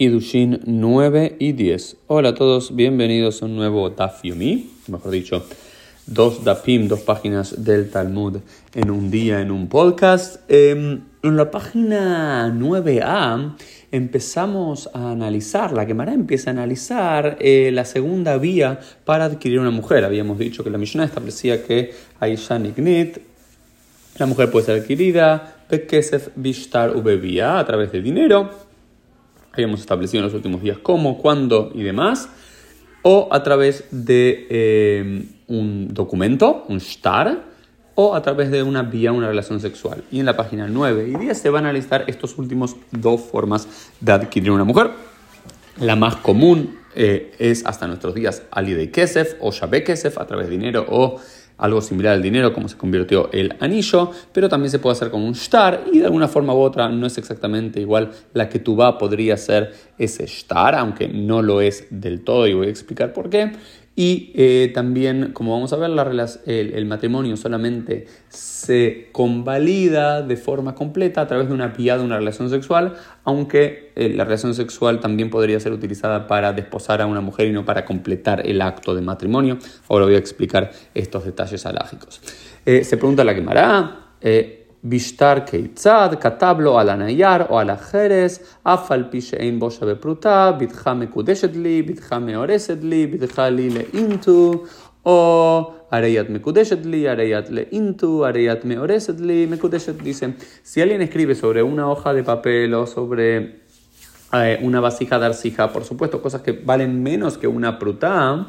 Kidushin 9 y 10. Hola a todos, bienvenidos a un nuevo Daf Yomi, mejor dicho, dos Dafim, dos páginas del Talmud en un día, en un podcast. Em, en la página 9a empezamos a analizar, la Gemara empieza a analizar eh, la segunda vía para adquirir una mujer. Habíamos dicho que la Mishnah establecía que Aisha Nignit, la mujer puede ser adquirida, Pekesef Bishtar Ubevia, a través de dinero habíamos establecido en los últimos días cómo, cuándo y demás, o a través de eh, un documento, un shtar, o a través de una vía, una relación sexual. Y en la página 9 y 10 se van a listar estos últimos dos formas de adquirir una mujer. La más común eh, es hasta nuestros días Ali de Kesef o Shabe Kesef a través de dinero o algo similar al dinero, como se convirtió el anillo, pero también se puede hacer con un shtar y de alguna forma u otra no es exactamente igual la que tú va podría ser ese shtar, aunque no lo es del todo y voy a explicar por qué. Y eh, también, como vamos a ver, el, matrimonio solamente se convalida de forma completa a través de una de una relación sexual, aunque eh, la relación sexual también podría ser utilizada para desposar a una mujer y no para completar el acto de matrimonio. Ahora voy a explicar estos detalles alágicos. Eh, se pregunta la quemará. Bishtar Keitzad, Katablo al Anayar o al Ajeres, Afal Pishein Bosha Bepruta, Bitha Mekudeshedli, Bitha Meoresedli, Bitha Li Leintu, o Areyat Mekudeshedli, Areyat Leintu, Areyat Meoresedli, Mekudeshed dice, si alguien escribe sobre una hoja de papel o sobre eh, una vasija de arcija, por supuesto, cosas que valen menos que una pruta,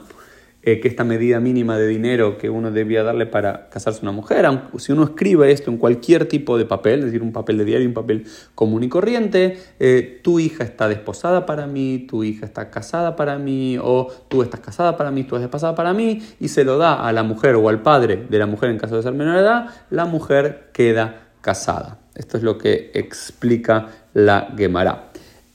eh, que esta medida mínima de dinero que uno debía darle para casarse una mujer, si uno escribe esto en cualquier tipo de papel, es decir, un papel de diario, un papel común y corriente, eh, tu hija está desposada para mí, tu hija está casada para mí, o tú estás casada para mí, tú estás desposada para mí, y se lo da a la mujer o al padre de la mujer en caso de ser menor de edad, la mujer queda casada. Esto es lo que explica la Gemara.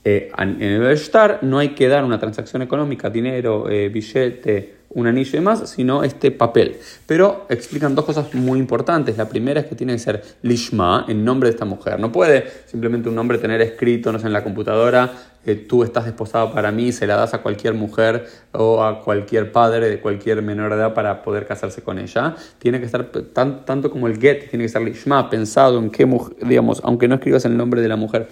Eh, en el Shtar no hay que dar una transacción económica, dinero, billete, un anillo y demás, sino este papel. Pero explican dos cosas muy importantes. La primera es que tiene que ser Lishma, en nombre de esta mujer. No puede simplemente un nombre tener escrito, no en la computadora, que tú estás desposado para mí, se la das a cualquier mujer o a cualquier padre de cualquier menor edad para poder casarse con ella. Tiene que estar tanto como el get, tiene que ser Lishma, pensado en qué, digamos, aunque no escribas el nombre de la mujer,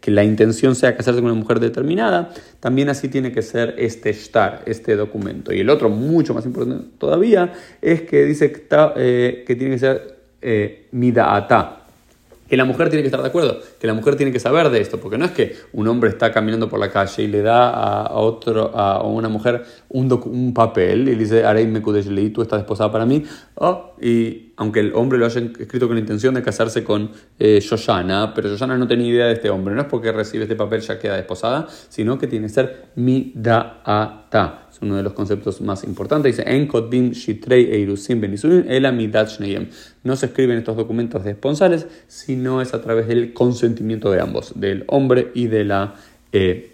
que la intención sea casarse con una mujer determinada, también así tiene que ser este shtar, este documento. Y el otro, mucho más importante todavía, es que dice que, eh, que tiene que ser eh, mida'ata, que la mujer tiene que estar de acuerdo, que la mujer tiene que saber de esto, porque no es que un hombre está caminando por la calle y le da a, otro, a una mujer un, un papel y le dice, Arei me tú estás desposada para mí, oh, y aunque el hombre lo haya escrito con la intención de casarse con eh, pero Yoshana no tenía idea de este hombre, no es porque recibe este papel ya queda desposada, sino que tiene que ser mida'ata. Es uno de los conceptos más importantes. Dice, en shitrei eirusim No se escriben estos documentos de esponsales, sino es a través del consentimiento de ambos, del hombre y de la, eh,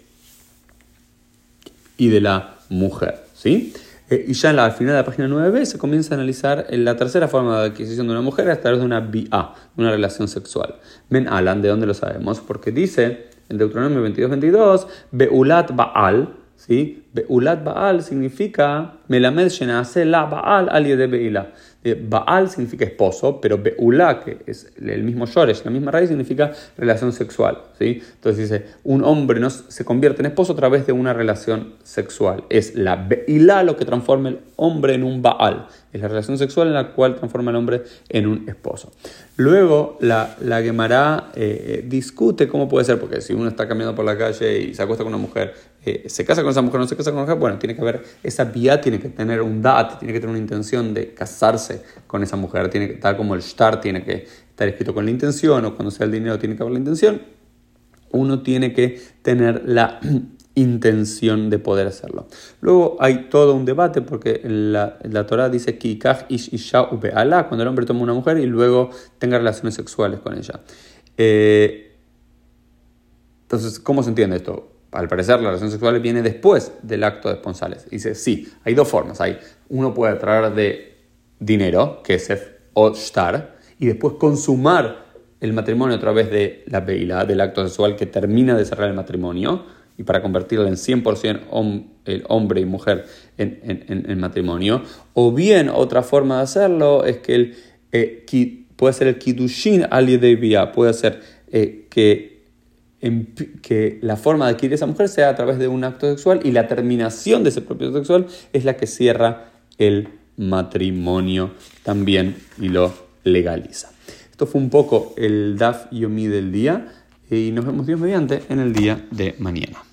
y de la mujer. ¿sí? Eh, y ya en la, al final de la página 9b se comienza a analizar la tercera forma de adquisición de una mujer a través de una BA, una relación sexual. Men Alan, ¿de dónde lo sabemos? Porque dice en Deuteronomio 22-22, Beulat Baal, ¿sí? Beulat Baal significa Melamed Shenase la Baal al de Beila. Eh, Baal significa esposo, pero Beulá, que es el mismo Yoresh, la misma raíz, significa relación sexual. ¿sí? Entonces dice, un hombre no se convierte en esposo a través de una relación sexual. Es la Beilá lo que transforma el hombre en un Baal. Es la relación sexual en la cual transforma el hombre en un esposo. Luego la, la Gemara eh, discute cómo puede ser, porque si uno está caminando por la calle y se acuesta con una mujer, eh, se casa con esa mujer, no se casa con una mujer, bueno, tiene que haber, esa vía tiene que tener un dat, tiene que tener una intención de casarse con esa mujer. Tiene que, tal como el shtar tiene que estar escrito con la intención o cuando sea el dinero tiene que haber la intención, uno tiene que tener la intención de poder hacerlo. Luego hay todo un debate porque la, la Torah dice isha cuando el hombre toma una mujer y luego tenga relaciones sexuales con ella. Eh, entonces, ¿cómo se entiende esto? Al parecer, la relación sexual viene después del acto de esponsales. Dice, sí, hay dos formas. Hay, uno puede traer de dinero, que es o y después consumar el matrimonio a través de la veila, del acto sexual que termina de cerrar el matrimonio, y para convertirlo en 100% el hombre y mujer en, matrimonio. O bien, otra forma de hacerlo es que el, eh, puede ser el Kiddushin al puede ser eh, que, que la forma de adquirir esa mujer sea a través de un acto sexual y la terminación de ese propio acto sexual es la que cierra el matrimonio también y lo legaliza. Esto fue un poco el DAF Yomi del día y nos vemos Dios mediante en el día de mañana.